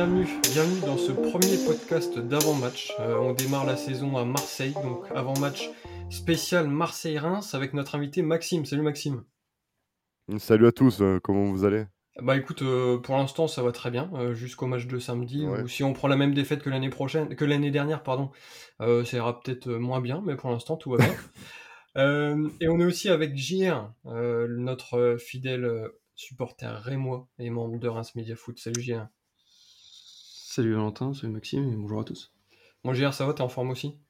bienvenue, bienvenue dans ce premier podcast d'avant-match. Euh, on démarre la saison à Marseille, donc avant-match spécial Marseille-Reims avec notre invité Maxime. Salut Maxime. Salut à tous, euh, comment vous allez? Bah écoute, euh, pour l'instant ça va très bien, jusqu'au match de samedi, Ouais. si on prend la même défaite que l'année prochaine, que l'année dernière, pardon, ça ira peut-être moins bien, mais pour l'instant tout va bien. Et on est aussi avec JR, notre fidèle supporter rémois et membre de Reims Media Foot. Salut JR. Salut Valentin, salut Maxime et bonjour à tous. Bon JR, ça va, t'es en forme aussi?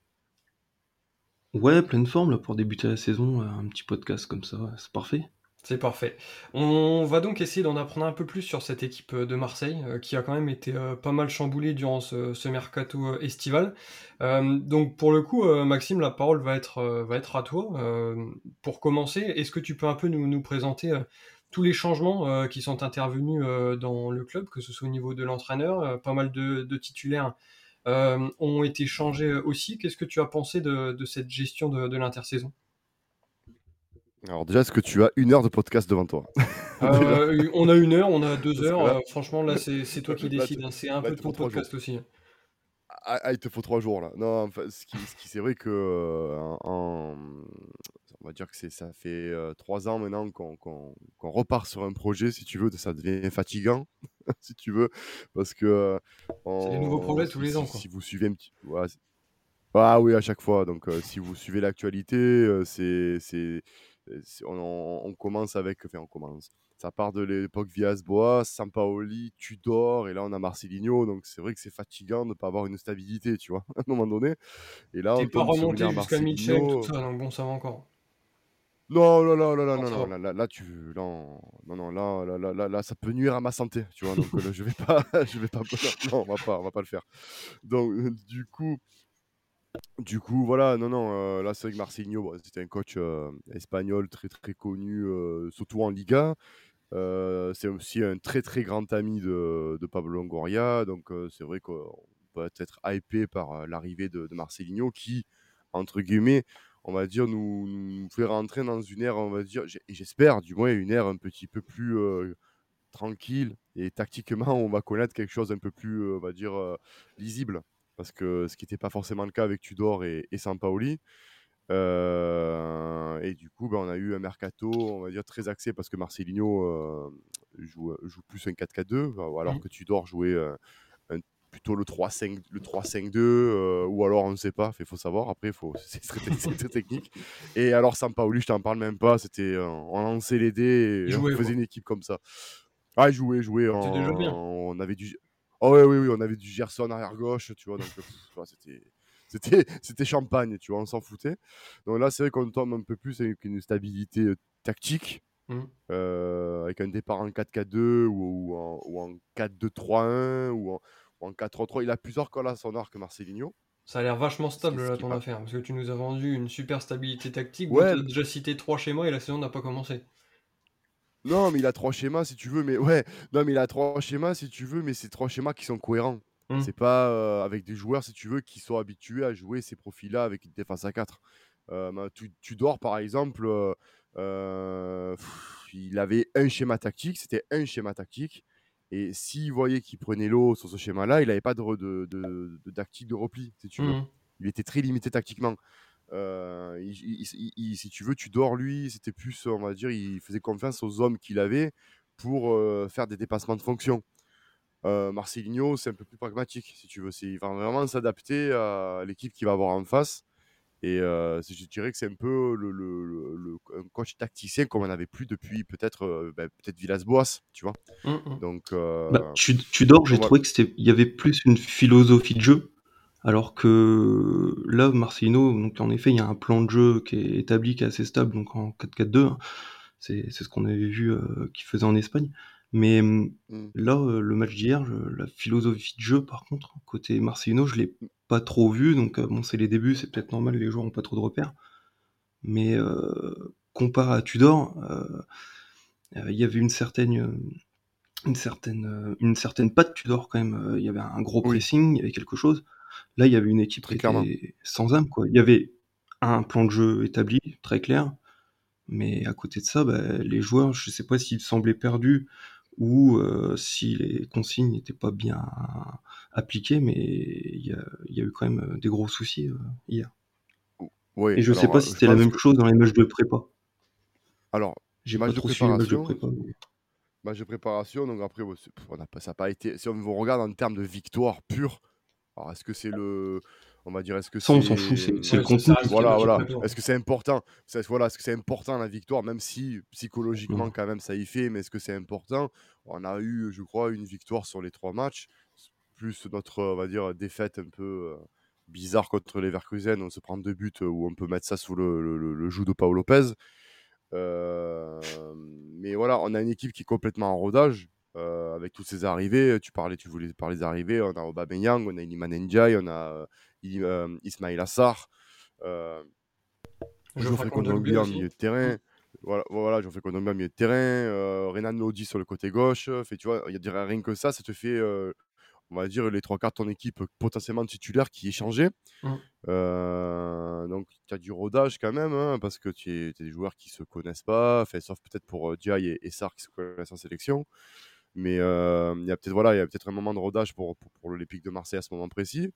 Ouais, pleine forme là pour débuter la saison, euh, un petit podcast comme ça, c'est parfait. C'est parfait. On va donc essayer d'en apprendre un peu plus sur cette équipe euh, de Marseille, euh, qui a quand même été euh, pas mal chamboulée durant ce, ce mercato estival. Euh, donc pour le coup, Maxime, la parole va être, va être à toi. Pour commencer, est-ce que tu peux un peu nous, nous présenter tous les changements euh, qui sont intervenus euh, dans le club, que ce soit au niveau de l'entraîneur, euh, pas mal de, de titulaires ont été changés aussi. Qu'est-ce que tu as pensé de, de cette gestion de, de l'intersaison? Alors déjà, est-ce que tu as une heure de podcast devant toi? Euh, on a une heure, on a deux heures. là- euh, franchement, là, c'est toi qui décides. hein, C'est un là, peu ton podcast aussi. ah, ah, il te faut trois jours là. Non, enfin, ce qui, ce qui- c'est vrai que euh, en- on va dire que c'est ça fait euh, trois ans maintenant qu'on qu'on- qu'on repart sur un projet, si tu veux, ça devient fatigant, si tu veux, parce que euh, C'est des nouveaux projets si- tous les ans, quoi. Si vous suivez un petit, ouais, ah oui, à chaque fois. Donc, euh, si vous suivez l'actualité, euh, c'est, c'est, c'est- on, on- on commence avec, enfin, on commence. Ça part de l'époque Villas-Boas, Sampaoli, Tudor, et là on a Marcelinho. Donc c'est vrai que c'est fatigant de ne pas avoir une stabilité, tu vois, à un moment donné. Et là, T'es on pas remonté jusqu'à Marcelinho. tout ça, donc bon, ça va encore. Non, non, non, non, non, Non, non, là, là, là, tu, non, non, non, là, là, là, là, là, ça peut nuire à ma santé, tu vois. Donc euh, là, je vais pas, je vais pas, non, on va pas, on va pas le faire. Donc euh, du coup, du coup, voilà, non, non, euh, là, c'est vrai que Marcelinho, bon, c'était un coach euh, espagnol très, très connu, euh, surtout en Liga. Euh, c'est aussi un très, très grand ami de, de Pablo Longoria. Donc, euh, c'est vrai qu'on peut être hypé par euh, l'arrivée de, de Marcelinho qui, entre guillemets, on va dire, nous, nous fait rentrer dans une ère, on va dire, j'espère, du moins, une ère un petit peu plus euh, tranquille. Et tactiquement, on va connaître quelque chose un peu plus, euh, on va dire, euh, lisible. Parce que ce qui n'était pas forcément le cas avec Tudor et, et Sampaoli. Euh, et du coup, ben, on a eu un mercato, on va dire, très axé parce que Marcelinho joue, joue plus un 4-4-2, alors que Tudor jouait plutôt le 3-5 le 3-5-2, euh, ou alors on ne sait pas, il faut savoir, après, faut, c'est très, très technique. Et alors, Sampaoli, je t'en parle même pas, c'était, euh, on lançait les dés et on faisait quoi. une équipe comme ça. Ah, il jouait, jouait. C'est déjà bien. en- On avait du. Oh, ouais, oui, oui, on avait du Gerson arrière gauche, tu vois. Donc, ouais, c'était. C'était, c'était champagne, tu vois, on s'en foutait. Donc là, c'est vrai qu'on tombe un peu plus avec une stabilité euh, tactique, Mhm. euh, avec un départ en 4-4-2 ou, ou en, ou en 4-2-3-1 ou en, en 4-3-3. Il a plusieurs cordes à son arc, Marcelinho. Ça a l'air vachement stable là ton affaire, parce que tu nous as vendu une super stabilité tactique. Ouais, t'as déjà cité trois schémas et la saison n'a pas commencé. Non, mais il a trois schémas si tu veux, mais ouais, non, mais il a trois schémas si tu veux, mais c'est trois schémas qui sont cohérents. Mm. C'est pas euh, avec des joueurs, si tu veux, qui sont habitués à jouer ces profils-là avec une défense à 4. Euh, ben, tu, Tudor, par exemple, euh, euh, pff, il avait un schéma tactique, c'était un schéma tactique. Et s'il voyait qu'il prenait l'eau sur ce schéma-là, il n'avait pas de, de, de, de tactique de repli, si tu veux. Mhm. Il était très limité tactiquement. Euh, il- il- il- il- si tu veux, tu dors lui, c'était plus, on va dire, il faisait confiance aux hommes qu'il avait pour euh, faire des dépassements de fonction. Euh, Marcelinho, c'est un peu plus pragmatique, si tu veux. Il va vraiment s'adapter à l'équipe qu'il va avoir en face. Et euh, je dirais que c'est un peu le, le- le- un coach tacticien comme on n'avait plus depuis peut-être ben, peut-être Villas-Boas, tu vois? Mhm. Donc, euh, Bah, tu, Tudor, j'ai trouvé que c'était, il y avait plus une philosophie de jeu, alors que là, Marcelino, donc en effet, il y a un plan de jeu qui est établi, qui est assez stable, donc en 4-4-2, hein. c'est, c'est ce qu'on avait vu euh, qu'il faisait en Espagne. Mais hum, mm, là, le match d'hier, je- la philosophie de jeu, par contre, côté Marcelino, je l'ai pas trop vu, donc bon, c'est les débuts, c'est peut-être normal, les joueurs ont pas trop de repères. Mais comparé à Tudor, il y avait une certaine, une certaine, une certaine patte Tudor quand même. Il y avait un gros Oui. pressing, il y avait quelque chose. Là, il y avait une équipe Très qui clairement. était sans âme, quoi. Il y avait un plan de jeu établi, très clair, mais à côté de ça, bah, les joueurs, je sais pas s'ils semblaient perdus ou euh, si les consignes n'étaient pas bien appliquées, mais il y a, y a, eu quand même des gros soucis euh, hier. Oui, Et je sais pas si c'était la même que... chose dans les matchs de prépa. Alors, j'ai pas trop suivi les matchs de prépa. Mais... Match de préparation, donc après, on a pas, ça n'a pas été. Si on regarde en termes de victoire pure, alors est-ce que c'est le on va dire est-ce que c'est on s'en fout c'est le contenu. voilà voilà. est-ce que c'est important? Est voilà est-ce que c'est important la victoire? Même si psychologiquement Mmh. quand même ça y fait mais est-ce que c'est important? On a eu je crois une victoire sur les trois matchs. Plus notre on va dire défaite un peu euh, bizarre contre les Verkusen. On se prend deux buts où on peut mettre ça sous le, le, le joug de Paolo Lopez. Euh, mais voilà on a une équipe qui est complètement en rodage euh, avec toutes ces arrivées, tu parlais, tu voulais parler des arrivées, on a Aubameyang, on a Iliman Ndiaye, on a euh, Ismail Assar, euh, Geoffrey Kondogbia en milieu de terrain. Voilà, voilà Geoffrey Kondogbia en milieu de terrain, euh, Renan Lodi sur le côté gauche. Fait, tu vois, il y a rien que ça, ça te fait, euh, on va dire, les trois quarts de ton équipe potentiellement titulaire qui est changé. Mm. Euh, donc, tu as du rodage quand même, hein, parce que tu as des joueurs qui se connaissent pas, fait, sauf peut-être pour Diaye et, et Sar qui se connaissent en sélection. Mais euh, il y a peut-être voilà, il y a peut-être un moment de rodage pour, pour, pour l'Olympique de Marseille à ce moment précis.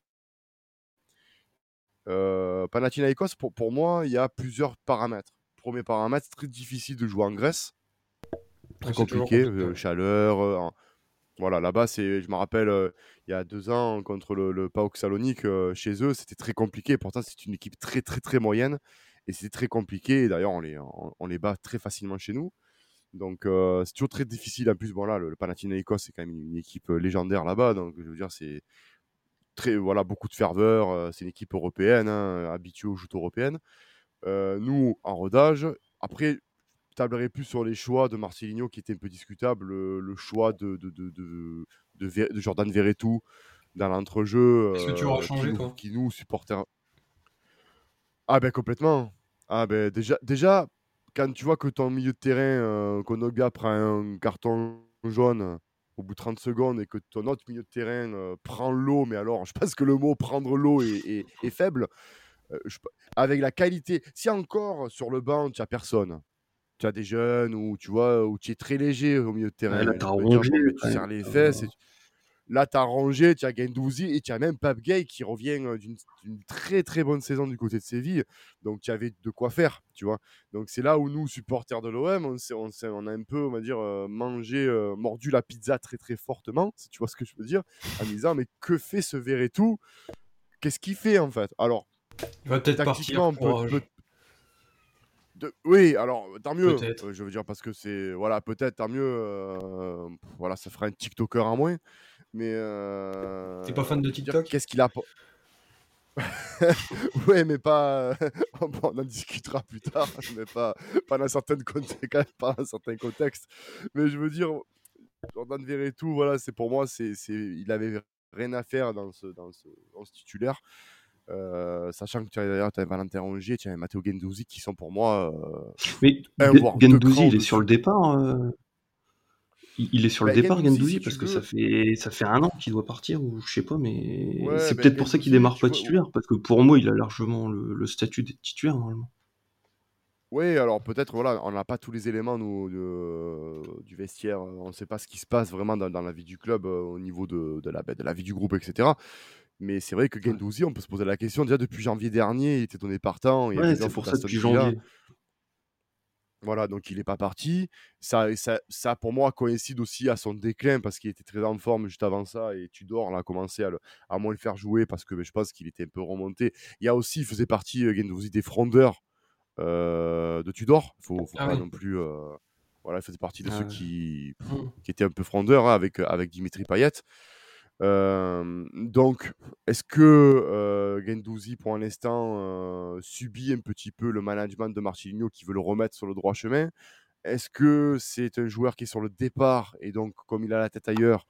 Euh, Panathinaikos, pour, pour moi, il y a plusieurs paramètres. Premier paramètre, très difficile de jouer en Grèce. Très compliqué, compliqué. Euh, chaleur. Euh, voilà, là-bas, c'est, je me rappelle, euh, il y a deux ans, contre le, le PAOK Salonique, chez eux, c'était très compliqué. Pourtant, c'est une équipe très, très, très moyenne. Et c'était très compliqué. D'ailleurs, on les, on, on les bat très facilement chez nous. Donc c'est toujours très difficile. En plus, bon là, le, le Panathinaikos c'est quand même une, une équipe légendaire là-bas. Donc je veux dire, c'est très voilà beaucoup de ferveur. C'est une équipe européenne, hein, habituée aux joutes européennes. Euh, nous en rodage. Après, je tablerai plus sur les choix de Marcelinho qui était un peu discutable. Le, le choix de de, de, de, Jordan Verretou dans l'entrejeu. Est-ce que tu auras changé nous, toi? Qui nous supporters. Ah ben complètement. Ah ben déjà déjà quand tu vois que ton milieu de terrain, euh, Konogba prend un carton jaune au bout de 30 secondes et que ton autre milieu de terrain euh, prend l'eau, mais alors je pense que le mot prendre l'eau est, est, est, faible. Euh, je, avec la qualité, si encore sur le banc tu n'as personne, tu as des jeunes ou tu vois, où tu es très léger au milieu de terrain, ouais, là, tu, rongé, dire, bon, tu serres les fesses. Et tu... Là, tu as rangé, tu as Gendouzi et tu as même Pape Gay qui revient d'une très très bonne saison du côté de Séville. Donc, tu avais de quoi faire, tu vois. Donc, c'est là où nous, supporters de l'OM, on, on, on, a un peu, on va dire, euh, mangé, euh, mordu la pizza très très fortement, si tu vois ce que je veux dire, en disant, mais que fait ce Verretou Qu'est-ce qu'il fait en fait? Alors, il va peut-être partir. On peut, peut... De... Oui, alors tant mieux. Euh, je veux dire parce que c'est voilà peut-être tant mieux. Euh, voilà, ça fera un TikToker en moins. Mais euh... t'es pas fan de TikTok Qu'est-ce qu'il a Ouais, mais pas. bon, on en discutera plus tard, mais pas pas dans certains contextes, pas dans certains contextes. Mais je veux dire, Jordan Verretou, voilà, c'est pour moi, c'est il avait rien à faire dans ce dans ce, dans ce titulaire. Euh, sachant que tu as d'ailleurs Valentin Rongier, tu as Matteo Gendouzi qui sont pour moi. Euh, mais Gendouzi, il est sur le départ. Euh... Il est sur le bah, départ, Gendouzi, si parce que ça fait ça fait un an qu'il doit partir ou je sais pas, mais ouais, c'est bah, peut-être pour ça qu'il démarre pas titulaire, parce que pour moi, il a largement le, le statut d'être titulaire normalement. Oui, alors peut-être, voilà, on n'a pas tous les éléments nous, de, du vestiaire, on ne sait pas ce qui se passe vraiment dans, dans la vie du club euh, au niveau de, de, la, de la vie du groupe, etc. Mais c'est vrai que Gendouzi, on peut se poser la question. Déjà depuis janvier dernier, il était donné partant. Ouais, c'est pour ça depuis janvier. Voilà, donc il n'est pas parti. Ça, ça, ça, pour moi, coïncide aussi à son déclin parce qu'il était très en forme juste avant ça. Et Tudor là, a commencé à, le, à moins le faire jouer parce que ben, je pense qu'il était un peu remonté. Il y a aussi, il faisait partie, Gendouzi, des frondeurs euh, de Tudor. Il ne faut, faut ah pas oui. non plus. Euh, voilà, il faisait partie de ah ceux qui, qui étaient un peu frondeurs hein, avec, avec Dimitri Payet. Euh, donc, est-ce que euh, Gendouzi, pour l'instant, euh, subit un petit peu le management de Marcelinho qui veut le remettre sur le droit chemin? Est-ce que c'est un joueur qui est sur le départ et donc, comme il a la tête ailleurs,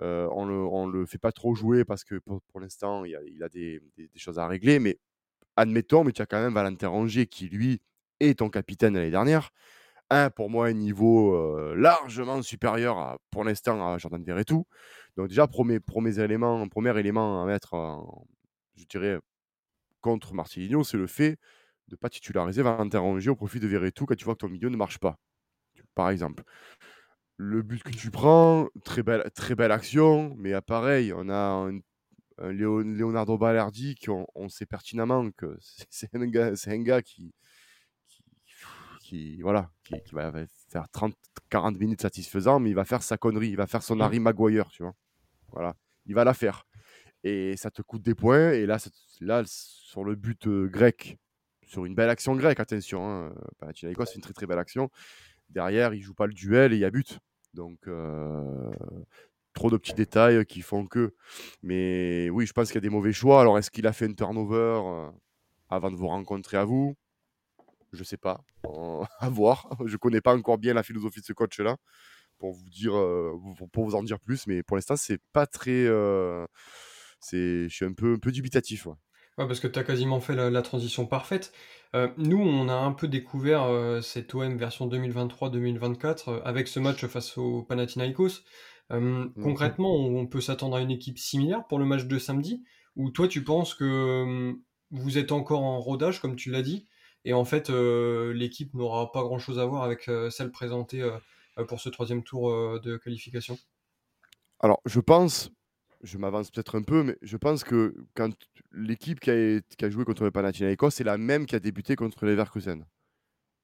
on le, on le fait pas trop jouer parce que pour, l'instant, il, a des, choses à régler. Mais admettons, mais tu as quand même Valentin Rongier qui, lui, est ton capitaine l'année dernière. Un, pour moi, un niveau largement supérieur pour l'instant à Jordan Verretou. Donc déjà, premier, premier, élément, premier élément à mettre, en, je dirais, contre Marcelinho, c'est le fait de ne pas titulariser Valentin Rongier au profit de Verretou quand tu vois que ton milieu ne marche pas, par exemple. le but que tu prends, très belle, très belle action, mais pareil, on a un, Leonardo Balerdi qui on, sait pertinemment que c'est un un gars qui, qui- voilà, qui, qui va faire 30, 40 minutes satisfaisant, mais il va faire sa connerie, il va faire son. Harry Maguire, tu vois. Voilà, il va la faire. Et ça te coûte des points. Et là, là sur le but euh, grec, sur une belle action grecque, attention, hein, Panathinaikos, c'est une très très belle action. Derrière, il joue pas le duel et il y a but. Donc, euh, trop de petits détails qui font que. Mais oui, je pense qu'il y a des mauvais choix. Alors, est-ce qu'il a fait un turnover euh, avant de vous rencontrer à vous? Je sais pas. Euh, à voir. Je connais pas encore bien la philosophie de ce coach-là pour vous dire, euh, pour, vous en dire plus. Mais pour l'instant, c'est pas très. euh, c'est, je suis un peu, un peu dubitatif. ouais. Ouais, parce que tu as quasiment fait la, la transition parfaite. Euh, nous, on a un peu découvert euh, cette OM version 2023-2024 euh, avec ce match face au Panathinaikos. Euh, concrètement, on, on peut s'attendre à une équipe similaire pour le match de samedi Ou toi, tu penses que vous êtes encore en rodage, comme tu l'as dit, et en fait, euh, l'équipe n'aura pas grand-chose à voir avec euh, celle présentée euh, pour ce troisième tour de qualification Alors, je pense, je m'avance peut-être un peu, mais je pense que quand l'équipe qui a, joué contre le Panathinaikos, c'est la même qui a débuté contre les Leverkusen.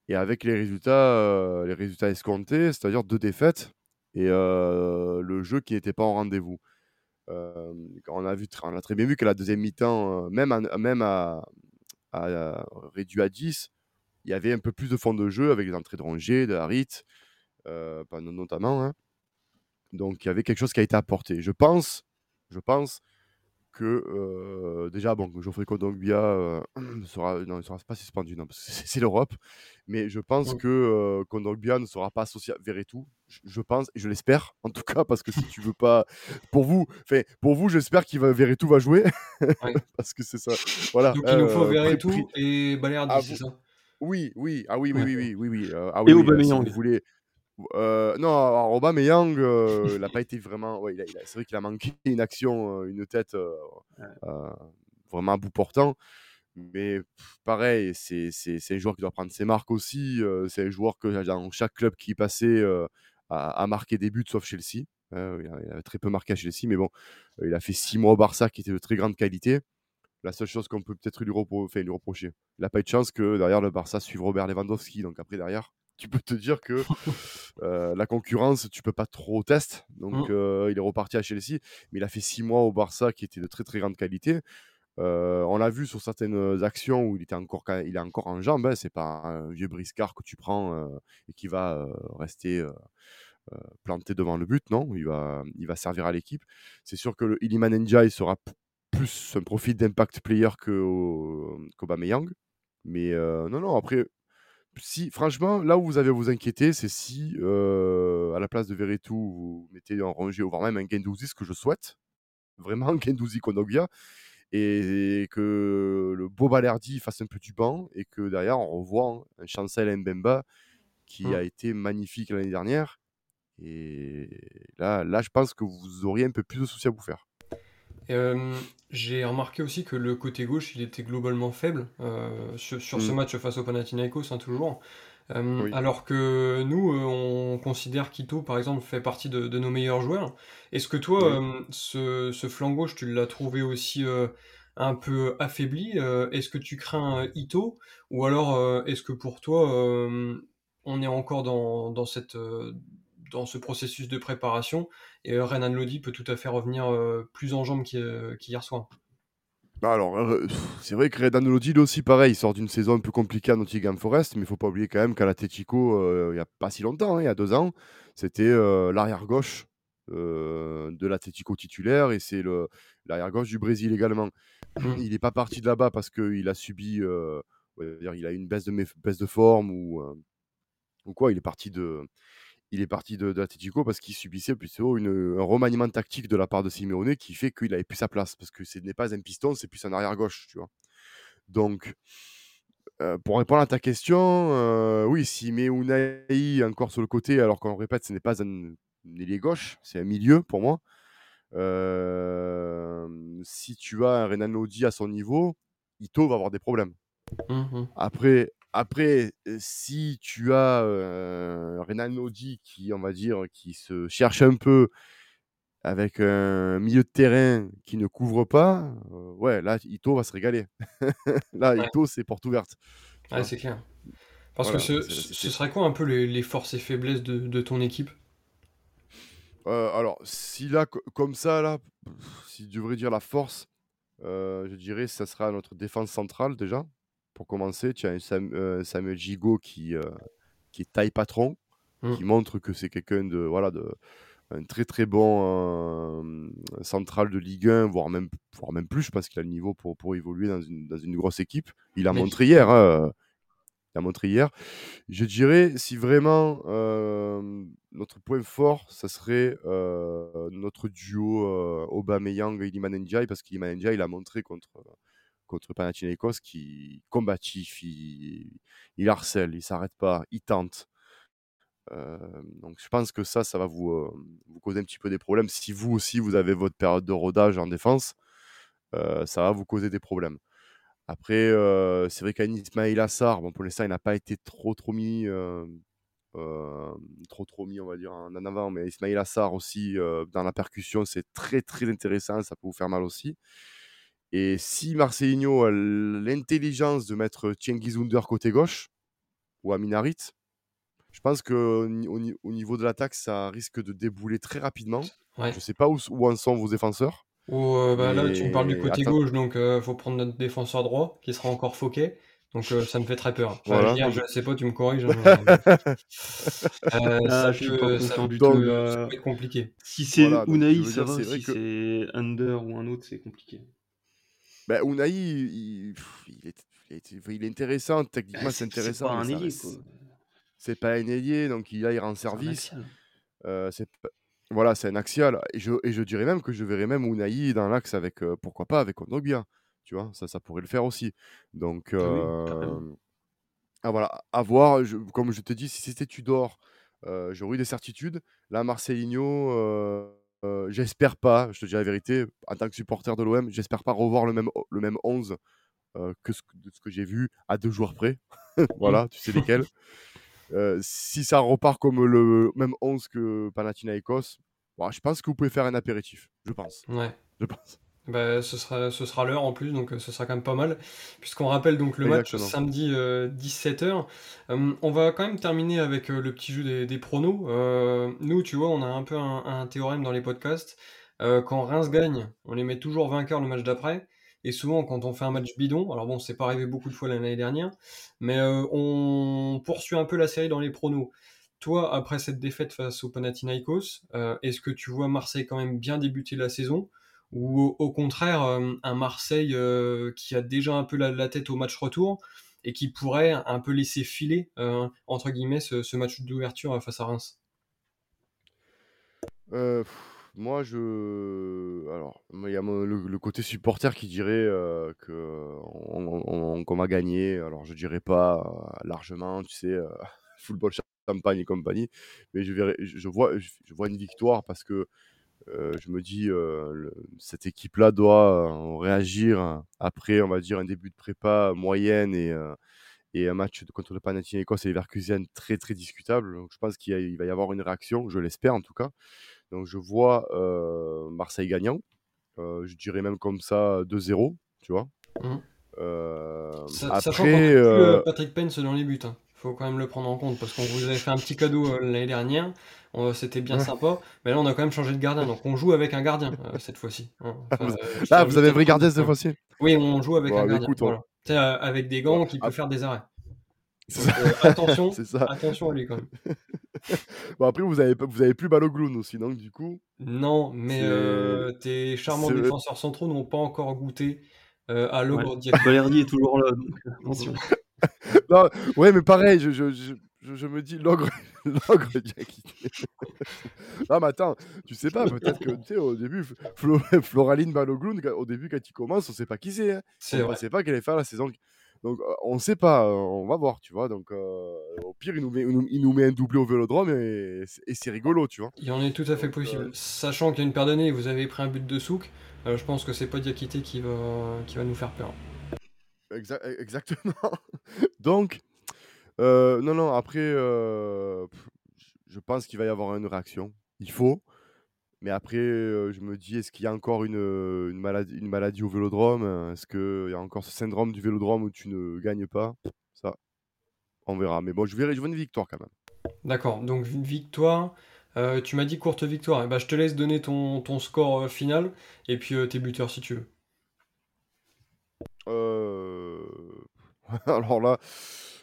Et avec les résultats, les résultats escomptés, c'est-à-dire deux défaites et le jeu qui n'était pas en rendez-vous. On, a vu, on a très bien vu que la deuxième mi-temps, même, même à, réduit à 10, il y avait un peu plus de fond de jeu avec les entrées de Rongier, de Harit, euh, notamment. hein. Donc il y avait quelque chose qui a été apporté. Je pense, je pense que euh, déjà, bon, Geoffrey Kondogbia euh, ne sera, non, il sera pas suspendu, non, parce que c'est l'Europe. Mais je pense Mm. que euh, Kondogbia ne sera pas associé à Verretou. Je, je pense, et je l'espère, en tout cas, parce que si tu veux pas, pour vous, enfin, pour vous, j'espère qu'il va Verretou va jouer, Ouais. parce que c'est ça. Voilà. Donc il nous faut euh, pri- et Balerdi, Ah, c'est ça? Oui, oui, ah oui, oui, Ouais. oui, oui, oui, oui. euh, ah Et oui, oui, euh, si Aubameyang. vous voulez. Euh, non, alors Aubameyang, euh, il n'a pas été vraiment. ouais, il a- il a- c'est vrai qu'il a manqué une action, euh, une tête euh, vraiment à bout portant. Mais pff, pareil, c'est c'est- c'est un joueur qui doit prendre ses marques aussi. c'est un joueur que dans chaque club qui passait a, a marqué des buts, sauf Chelsea. Euh, il, a, il a très peu marqué à Chelsea, mais bon, il a fait six mois au Barça qui était de très grande qualité. La seule chose qu'on peut peut-être lui, repro- lui reprocher, il n'a pas eu de chance que derrière le Barça suive Robert Lewandowski. Donc après, derrière, tu peux te dire que euh, la concurrence, tu peux pas trop tester. Donc Mm. euh, il est reparti à Chelsea, mais il a fait six mois au Barça qui était de très très grande qualité. Euh, on l'a vu sur certaines actions où il était encore, il est encore en jambes. Hein, c'est pas un vieux briscard que tu prends et qui va rester planté devant le but. Non, il va, il va servir à l'équipe. C'est sûr que le Iliman Ndiaye sera plus un profil d'impact player que. Mais euh, non, non. Après, si franchement, là où vous avez à vous inquiéter, c'est si euh, à la place de Verretou, vous mettez un Rongier ou voire même un Gendouzi, ce que je souhaite. Vraiment, un Gendouzi Kondogbia et que le beau Balerdi fasse un peu du banc et que derrière on revoit un Chancel Mbemba qui Mm. a été magnifique l'année dernière et là, là je pense que vous auriez un peu plus de soucis à vous faire. Euh, j'ai remarqué aussi que le côté gauche, il était globalement faible euh, sur, sur ce Mm. match face au Panathinaikos, hein, toujours. Euh, Oui. Alors que nous, euh, on considère qu'Ito, par exemple, fait partie de, de nos meilleurs joueurs. Est-ce que toi, Oui. ce, ce flanc gauche, tu l'as trouvé aussi euh, un peu affaibli? Est-ce que tu crains Ito? Ou alors, est-ce que pour toi, euh, on est encore dans, dans cette, euh, dans ce processus de préparation et euh, Renan Lodi peut tout à fait revenir euh, plus en jambes euh, qu'hier soir. Bah alors, c'est vrai que Redan Lodi, aussi pareil, il sort d'une saison un peu compliquée à Nottingham Forest, mais il faut pas oublier quand même qu'à l'Atletico, euh, il y a pas si longtemps, hein, il y a deux ans, c'était euh, l'arrière-gauche euh, de l'Atletico titulaire et c'est l'arrière-gauche du Brésil également. Mm. Il n'est pas parti de là-bas parce qu'il a subi, on va dire, il a eu une baisse de, baisse de forme ou, ou quoi, il est parti de, il est parti de, de l'Atletico parce qu'il subissait plutôt une, un remaniement tactique de la part de Simeone qui fait qu'il avait plus sa place parce que ce n'est pas un piston, c'est plus un arrière-gauche, tu vois. Donc, euh, pour répondre à ta question, euh, oui, Simeone encore sur le côté, alors qu'on répète, ce n'est pas un, ailier gauche, c'est un milieu pour moi. Euh, si tu as un Renan Lodi à son niveau, Ito va avoir des problèmes. Mhm. Après, après, si tu as Renan Nodi qui, on va dire, qui se cherche un peu avec un milieu de terrain qui ne couvre pas, ouais, là, Ito va se régaler. là, Ito, c'est porte ouverte. Ouais, c'est clair. Parce que ce, serait quoi un peu les, forces et faiblesses de, ton équipe? Alors, si là, comme ça, là, si tu devrais dire la force, je dirais ça sera notre défense centrale déjà. Pour commencer, tu as un Samuel Gigot qui, qui est taille patron, mmh. qui montre que c'est quelqu'un de, voilà, de, un très très bon central de Ligue 1, voire même, voire même plus. Je pense qu'il a le niveau pour, pour évoluer dans une, dans une grosse équipe. Il a montré hier. Hein, il a montré hier. Je dirais, si vraiment notre point fort, ça serait notre duo Aubameyang et Iliman Ndiaye, parce qu'Iliman Ndiaye, il a montré contre, contre Panathinaikos qu'il combatif, il, harcèle, il s'arrête pas, il tente. donc je pense que ça, ça va vous, vous causer un petit peu des problèmes. Si vous aussi, vous avez votre période de rodage en défense, ça va vous causer des problèmes. Après, c'est vrai qu'Anis Ismail Assar, bon, pour l'instant, il n'a pas été trop, trop mis, trop, trop mis, on va dire, en, avant. Mais Ismail Assar aussi, dans la percussion, c'est très, très intéressant. Ça peut vous faire mal aussi. Et si Marcelinho a l'intelligence de mettre Cengiz Under côté gauche, ou Aminarit, je pense qu'au au niveau de l'attaque, ça risque de débouler très rapidement. Je ne sais pas où, où en sont vos défenseurs. Oh, bah, là, tu me parles du côté gauche, donc il euh, faut prendre notre défenseur droit, qui sera encore foqué. Donc euh, ça me fait très peur. Enfin, je, dire, sais pas, tu me corriges. Hein, euh, ça, peut, être compliqué. Si c'est Unai, ça va. Si c'est Under ou un autre, c'est compliqué. Bah, Unai, il, est, il, est, intéressant. Techniquement, c'est intéressant. C'est pas un ailier. C'est pas un ailier, donc il, il rend service. C'est voilà, c'est un axial. Et je, et je dirais même que je verrais même Unai dans l'axe avec, euh, pourquoi pas, avec Kondogbia. Tu vois, ça, ça pourrait le faire aussi. Donc, ah euh, ah, voilà, à voir. comme je te dis, si c'était Tudor, euh, j'aurais eu des certitudes. Là, Marcelinho, euh, j'espère pas, je te dis la vérité, en tant que supporter de l'OM, j'espère pas revoir le même, le même 11 que ce, ce que j'ai vu à deux joueurs près. voilà, tu sais lesquels. Euh, si ça repart comme le même 11 que Panathinaikos, bon, je pense que vous pouvez faire un apéritif. Je pense. Ouais. Je pense. Bah, ce sera, ce sera l'heure en plus, donc euh, ce sera quand même pas mal. Puisqu'on rappelle donc le match samedi 17h. Euh, on va quand même terminer avec le petit jeu des, des pronos. nous, tu vois, on a un peu un, un théorème dans les podcasts. quand Reims gagne, on les met toujours vainqueurs le match d'après. Et souvent, quand on fait un match bidon, alors bon, c'est pas arrivé beaucoup de fois l'année dernière, mais euh, on poursuit un peu la série dans les pronos. Toi, après cette défaite face au Panathinaikos, euh, est-ce que tu vois Marseille quand même bien débuter la saison? Ou au, contraire euh, un Marseille qui a déjà un peu la, tête au match retour et qui pourrait un peu laisser filer entre guillemets ce, match d'ouverture face à Reims moi, je. Alors, il y a le, côté supporter qui dirait qu'on qu'on a gagné. Alors, je dirais pas largement, tu sais, football champagne et compagnie, mais je, vois, je, vois une victoire parce que je me dis, cette équipe-là doit réagir après, on va dire, un début de prépa moyenne et, et un match contre le Panathinaikos et Leverkusen très, très discutable. Donc, je pense qu'il va y avoir une réaction, je l'espère en tout cas. Donc je vois Marseille gagnant. je dirais même comme ça 2-0, tu vois. Mmh. après, Patrick Pence dans les buts. Il hein. faut quand même le prendre en compte parce qu'on vous avait fait un petit cadeau l'année dernière. C'était bien sympa. Mais là, on a quand même changé de gardien. Donc on joue avec un gardien cette fois-ci. Hein. ah, vous avez un vrai gardien cette fois-ci Oui, on joue avec un gardien. avec des gants qui peut faire des arrêts. Euh, attention, attention à lui quand même. bon, après, vous avez, vous avez plus Balogun aussi, donc du coup? Non, mais euh, tes charmants défenseurs centraux n'ont pas encore goûté euh, à l'ogre ouais. Balerdi est toujours là, donc attention. non, ouais, mais pareil, je, je, je, je me dis l'ogre, l'ogre non, mais attends, tu sais pas, peut-être que tu sais, au début, Floraline Balogun, au début, quand il commence, on sait pas qui c'est. Hein. on ne sait pas quelle est faire la saison donc on ne sait pas, on va voir, tu vois. Donc au pire, il nous, met, il nous met un doublé au vélodrome et, c'est rigolo, tu vois. Il en est tout à fait possible. Sachant qu'il y a une paire d'années, vous avez pris un but de souk, je pense que c'est pas Diakité qui va, qui va nous faire peur. exactement. Donc, Euh, non, non, après, euh, pff, je pense qu'il va y avoir une réaction. Il faut. Mais après, euh, je me dis, est-ce qu'il y a encore une, euh, une maladie, une maladie au vélodrome? Est-ce qu'il y a encore ce syndrome du vélodrome où tu ne gagnes pas? Ça, on verra. Mais bon, je verrai, je veux une victoire quand même. D'accord, donc une victoire. Euh, tu m'as dit courte victoire. Eh ben, je te laisse donner ton, ton score euh, final et puis euh, tes buteurs si tu veux. Euh, Alors là,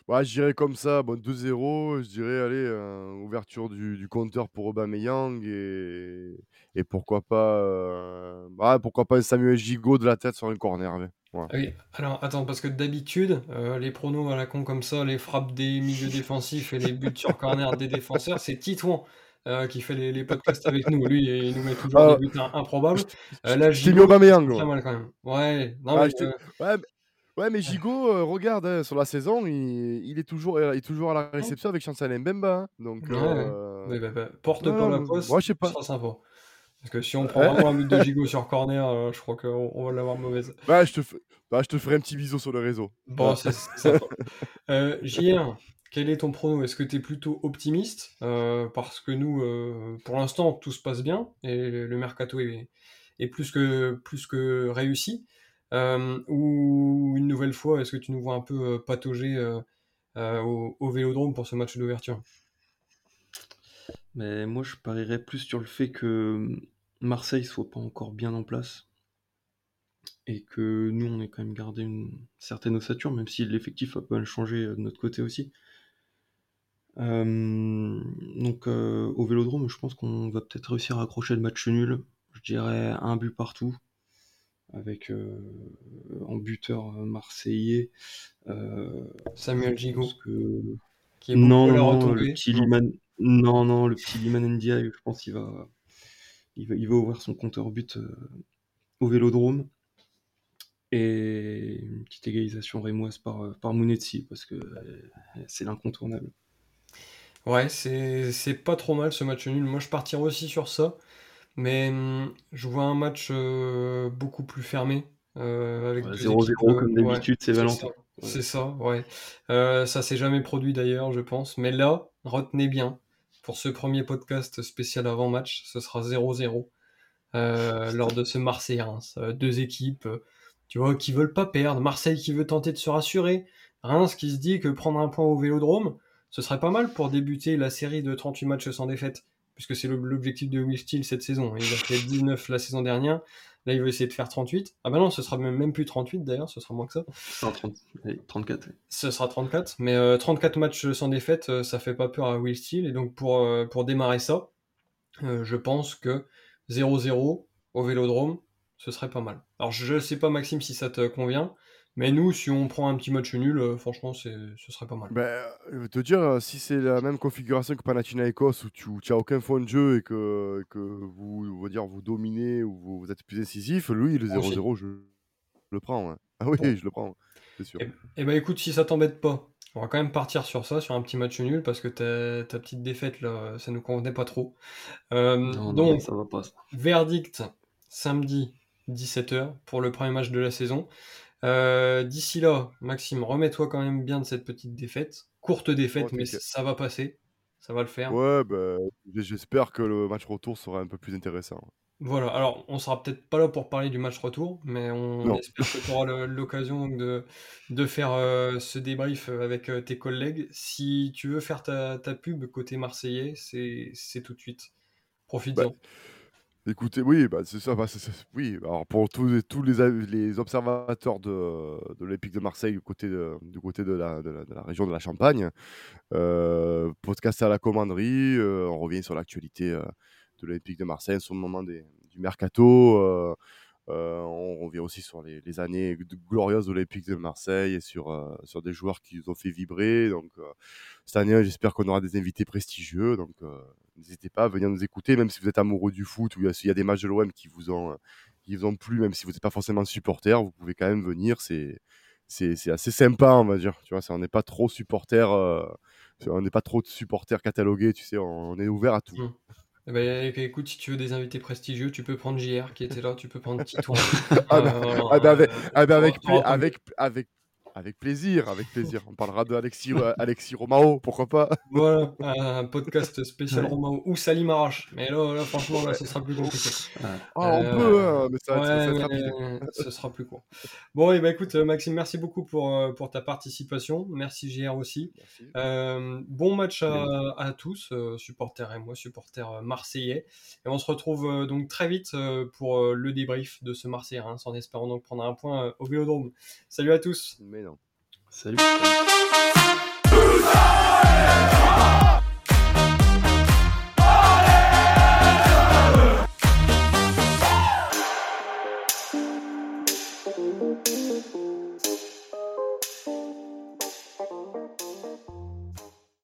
bah, je dirais comme ça, bon, 2-0, je dirais, allez, euh, ouverture du, du compteur pour Aubameyang et, et pourquoi pas, euh, bah, pourquoi pas Samuel Gigot de la tête sur un corner. Ah oui, alors attends, parce que d'habitude, euh, les pronos à la con comme ça, les frappes des milieux défensifs et les buts sur corner des défenseurs, c'est Titouan euh, qui fait les, les podcasts avec nous. Lui, il nous met toujours Ah, des buts im- improbables. Euh, là, je t'ai mis Aubameyang. mal quand même. Ouais, non, Ah, mais, euh, ouais, ouais, mais Gigot, euh, regarde, hein, sur la saison, il, il est toujours, il est toujours à la réception avec Chancel Mbemba. hein. Donc, Ouais, ouais. euh, ouais, bah, bah, porte pas la poste, moi, je sais ce pas. sera sympa. Parce que si on prend vraiment un but de Gigot sur corner, euh, je crois qu'on on va l'avoir mauvaise. Bah, je te, f- bah, je te ferai un petit bisou sur le réseau. Bon, c'est sympa. Euh, JR, quel est ton prono? Est-ce que tu es plutôt optimiste? Euh, parce que nous, euh, pour l'instant, tout se passe bien et le, le mercato est, est plus que, plus que réussi. Euh, ou une nouvelle fois, est-ce que tu nous vois un peu euh, patauger euh, au, Vélodrome pour ce match d'ouverture? Mais moi, je parierais plus sur le fait que Marseille soit pas encore bien en place et que nous, on ait quand même gardé une certaine ossature, même si l'effectif a pas mal changé de notre côté aussi. Donc, au Vélodrome, je pense qu'on va peut-être réussir à accrocher le match nul. Je dirais un but partout, avec euh, en buteur marseillais. Euh, Samuel Gigot, que qui est non, le petit. Liman, non, non, le petit Liman Ndiaye, je pense qu'il va, il va, il va ouvrir son compteur but euh, au Vélodrome et une petite égalisation rémoise par, par Mounetzi parce que c'est l'incontournable. Ouais, c'est c'est pas trop mal ce match nul. Moi, je partirais aussi sur ça, mais hum, je vois un match euh, beaucoup plus fermé, euh, avec Ouais, deux 0-0 équipes. euh, comme d'habitude, c'est Valentin. C'est ça, ouais. Euh, ça s'est jamais produit d'ailleurs, je pense. Mais là, retenez bien, pour ce premier podcast spécial avant-match, ce sera 0-0 euh, lors de ce Marseille-Reims. Euh, deux équipes, euh, tu vois, qui veulent pas perdre. Marseille qui veut tenter de se rassurer. Reims qui se dit que prendre un point au Vélodrome, ce serait pas mal pour débuter la série de 38 matchs sans défaite, puisque c'est l'objectif de Will Steele cette saison. Il a fait 19 la saison dernière. Là, il veut essayer de faire 38. Ah bah non, ce sera même, même plus 38 d'ailleurs, ce sera moins que ça. Non, 30 allez, 34. ouais. Ce sera 34, mais euh, 34 matchs sans défaite, euh, ça fait pas peur à Will Steele. Et donc pour, euh, pour démarrer ça, euh, je pense que 0-0 au Vélodrome, ce serait pas mal. Alors je sais pas Maxime si ça te convient, mais nous, si on prend un petit match nul, euh, franchement, c'est, ce serait pas mal. Ben, je veux te dire, euh, si c'est la même configuration que Panathinaikos où tu n'as aucun fond de jeu et que, que vous, dire, vous dominez ou vous, vous êtes plus incisif, lui, le Aussi. 0-0, je le prends. ouais. Ah oui, Bon. je le prends, c'est sûr. Et, et bah écoute, si ça t'embête pas, on va quand même partir sur ça, sur un petit match nul, parce que ta, ta petite défaite là, ça nous convenait pas trop. Euh, Non, non, donc, ça va pas. ça. Verdict samedi 17h pour le premier match de la saison. Euh, D'ici là, Maxime, remets-toi quand même bien de cette petite défaite. Courte défaite, Oh, mais ça va passer. Ça va le faire. Ouais, ben, j'espère que le match retour sera un peu plus intéressant. Voilà, alors on sera peut-être pas là pour parler du match retour, mais on Non. espère que tu auras l'occasion de, de faire euh, ce débrief avec euh, tes collègues. Si tu veux faire ta, ta pub côté marseillais, c'est tout de suite. Profites-en. Écoutez, oui, bah, c'est ça. bah, c'est- oui, alors pour tous, tous les, les observateurs de, de l'Olympique de Marseille du côté de, du côté de la, de la- région de la Champagne, euh, podcast à la commanderie, euh, on revient sur l'actualité euh, de l'Olympique de Marseille, sur le moment des- du mercato. Euh, on revient aussi sur les, années glorieuses de l'Olympique de Marseille et sur, euh, sur des joueurs qui nous ont fait vibrer. Donc, euh, cette année, j'espère qu'on aura des invités prestigieux. Donc, n'hésitez pas à venir nous écouter, même si vous êtes amoureux du foot ou s'il y a des matchs de l'OM qui vous ont, qui vous ont plu, même si vous n'êtes pas forcément supporter, vous pouvez quand même venir. C'est, c'est, assez sympa, on va dire. Tu vois, on n'est pas trop supporter, on n'est pas trop de supporters catalogués. Tu sais, on, est ouvert à tout. Mm. Eh ben, écoute, si tu veux des invités prestigieux, tu peux prendre JR qui était là, tu peux prendre Titouan. Ah bah, Euh, ah bah avec, euh, ah bah avec, avec, avec, Avec plaisir, avec plaisir. On parlera de Alexis, euh, Alexis Romao, pourquoi pas Voilà, un podcast spécial Romao ou Salim Arrache. Mais là, là franchement, là, ce sera plus compliqué. Ah, on peut, hein, mais ça, ça Ouais, rapide. mais ce sera plus court. Bon, et bah écoute, euh, Maxime, merci beaucoup pour, euh, pour ta participation. Merci JR aussi. Merci. Euh, bon match à, à tous, euh, supporters et moi, supporters euh, marseillais. Et on se retrouve euh, donc très vite euh, pour euh, le débrief de ce Marseille Reims en espérant donc prendre un point euh, au Vélodrome. Salut à tous. Mais. Salut.